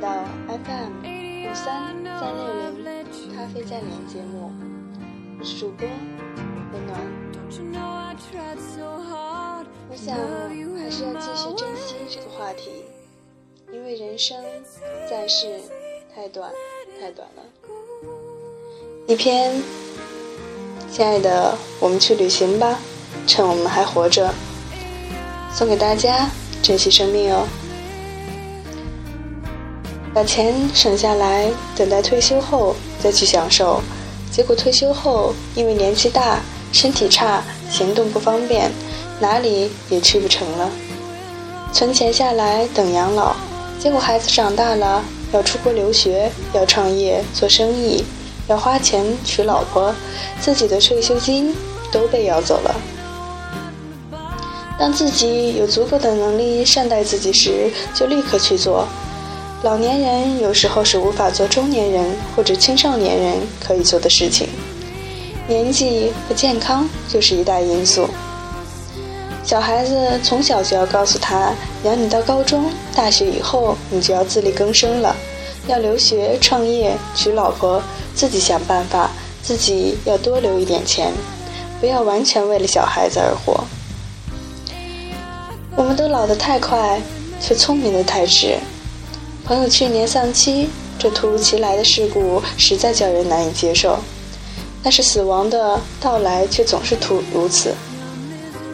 到 FM 五三三六零咖啡加连节目，我是主播温暖。我想还是要继续珍惜这个话题，因为人生在世太短太短了。一篇，亲爱的，我们去旅行吧，趁我们还活着，送给大家，珍惜生命哦。把钱省下来，等待退休后再去享受。结果退休后，因为年纪大、身体差、行动不方便，哪里也去不成了。存钱下来等养老，结果孩子长大了，要出国留学，要创业做生意，要花钱娶老婆，自己的退休金都被要走了。当自己有足够的能力善待自己时，就立刻去做。老年人有时候是无法做中年人或者青少年人可以做的事情，年纪和健康就是一大因素。小孩子从小就要告诉他，养你到高中、大学以后，你就要自力更生了，要留学、创业、娶老婆，自己想办法，自己要多留一点钱，不要完全为了小孩子而活。我们都老得太快，却聪明的太迟。朋友去年丧妻，这突如其来的事故实在叫人难以接受。但是死亡的到来却总是突如此。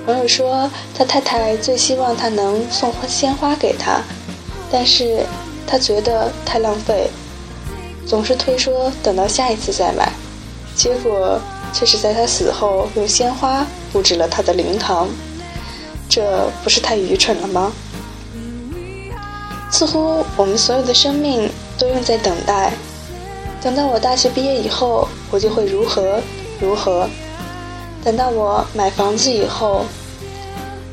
朋友说，他太太最希望他能送花鲜花给他，但是他觉得太浪费，总是推说等到下一次再买。结果却是在他死后用鲜花布置了他的灵堂，这不是太愚蠢了吗？似乎我们所有的生命都用在等待，等到我大学毕业以后，我就会如何如何；等到我买房子以后，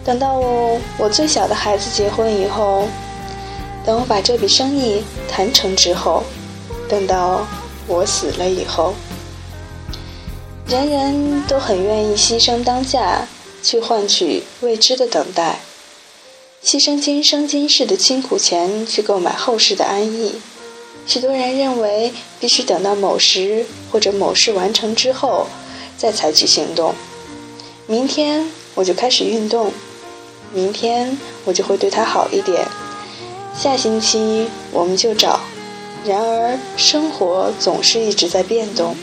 等到我我最小的孩子结婚以后，等我把这笔生意谈成之后，等到我死了以后，人人都很愿意牺牲当下，去换取未知的等待。牺牲今生今世的辛苦钱去购买后世的安逸，许多人认为必须等到某时或者某事完成之后再采取行动。明天我就开始运动，明天我就会对他好一点，下星期我们就找。然而生活总是一直在变动，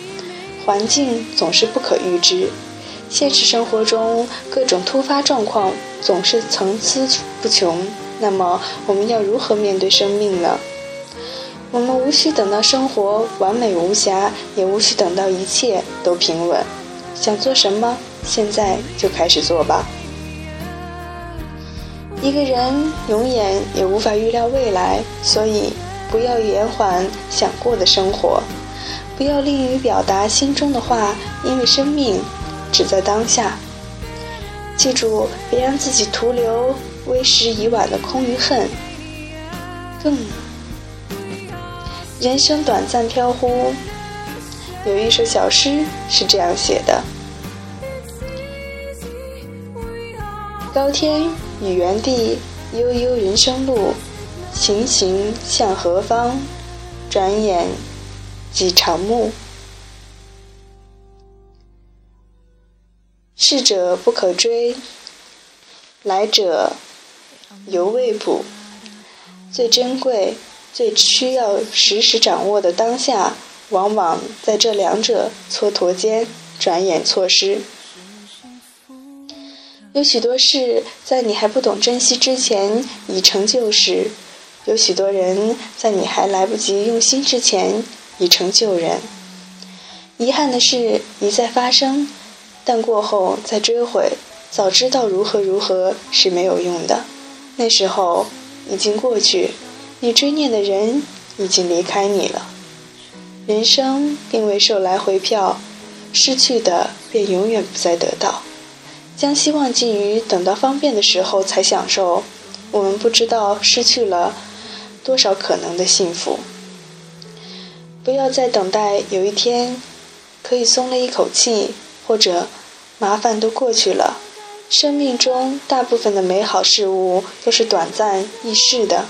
环境总是不可预知。现实生活中各种突发状况总是层出不穷，那么我们要如何面对生命呢？我们无需等到生活完美无瑕，也无需等到一切都平稳。想做什么，现在就开始做吧。一个人永远也无法预料未来，所以不要延缓想过的生活，不要吝于表达心中的话，因为生命。只在当下，记住，别让自己徒留为时已晚的空与恨。更，人生短暂飘忽，有一首小诗是这样写的：高天与原地，悠悠人生路，行行向何方？转眼几长暮。逝者不可追，来者犹未卜。最珍贵、最需要时时掌握的当下，往往在这两者蹉跎间，转眼错失。有许多事在你还不懂珍惜之前已成旧时，有许多人在你还来不及用心之前已成旧人。遗憾的事一再发生。但过后再追悔，早知道如何如何是没有用的。那时候已经过去，你追念的人已经离开你了。人生并未售来回票，失去的便永远不再得到。将希望寄予等到方便的时候才享受，我们不知道失去了多少可能的幸福。不要再等待有一天可以松了一口气，或者。麻烦都过去了，生命中大部分的美好事物都是短暂易逝的，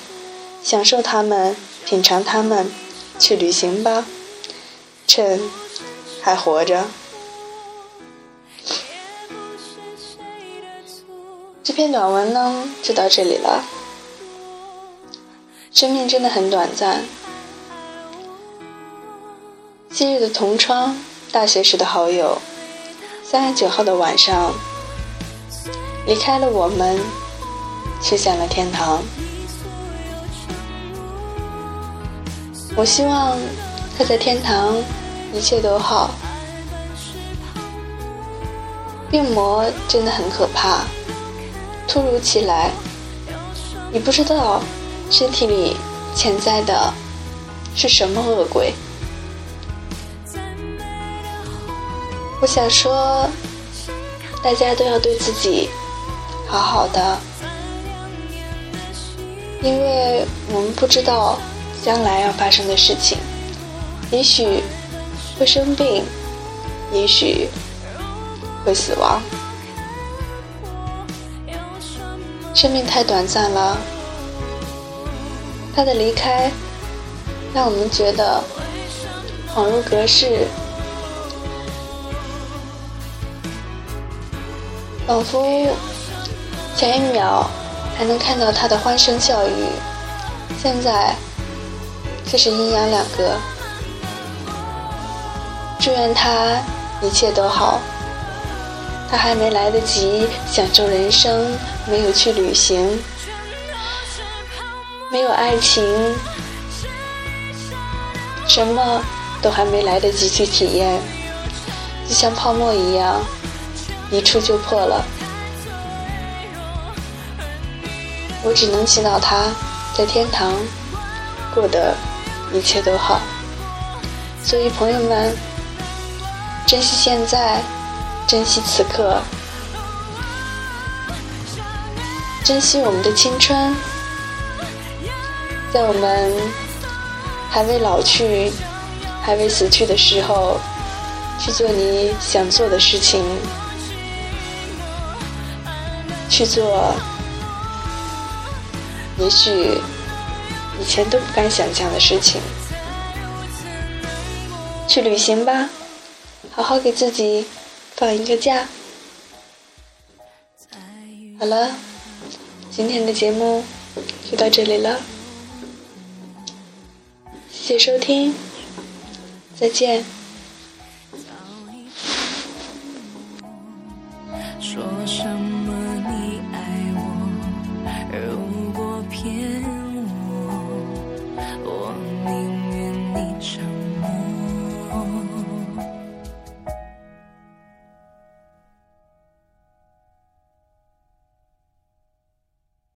享受它们品尝它们，去旅行吧，趁还活着。这篇短文呢，就到这里了。生命真的很短暂。昔日的同窗，大学时的好友，三月九号的晚上，离开了我们，去向了天堂。我希望他在天堂一切都好。病魔真的很可怕，突如其来，你不知道身体里潜在的是什么恶鬼。我想说，大家都要对自己好好的，因为我们不知道将来要发生的事情，也许会生病，也许会死亡。生命太短暂了，他的离开让我们觉得恍如隔世。仿佛前一秒还能看到他的欢声笑语，现在却是阴阳两隔。祝愿他一切都好。他还没来得及享受人生，没有去旅行，没有爱情，什么都还没来得及去体验，就像泡沫一样。一触就破了，我只能祈祷他在天堂过得一切都好。所以，朋友们，珍惜现在，珍惜此刻，珍惜我们的青春，在我们还未老去、还未死去的时候，去做你想做的事情。去做也许以前都不敢想象的事情。去旅行吧好好给自己放一个假。好了今天的节目就到这里了谢谢收听再见。说声